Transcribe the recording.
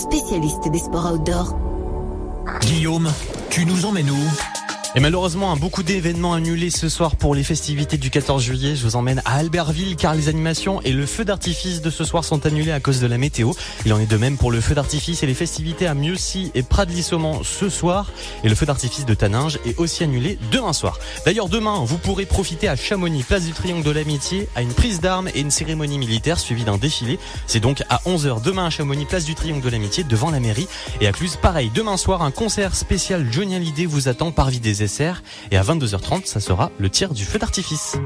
spécialiste des sports outdoor. Guillaume, tu nous emmènes où? Et malheureusement, beaucoup d'événements annulés ce soir pour les festivités du 14 juillet. Je vous emmène à Albertville car les animations et le feu d'artifice de ce soir sont annulés à cause de la météo. Il en est de même pour le feu d'artifice et les festivités à Mieuxy et Pradly-Saumon ce soir. Et le feu d'artifice de Taninge est aussi annulé demain soir. D'ailleurs, demain, vous pourrez profiter à Chamonix, place du Triangle de l'Amitié, à une prise d'armes et une cérémonie militaire suivie d'un défilé. C'est donc à 11h demain à Chamonix, place du Triangle de l'Amitié devant la mairie. Et à Cluse, pareil, demain soir, un concert spécial Johnny Hallyday vous attend par Et à 22h30, ça sera le tir du feu d'artifice.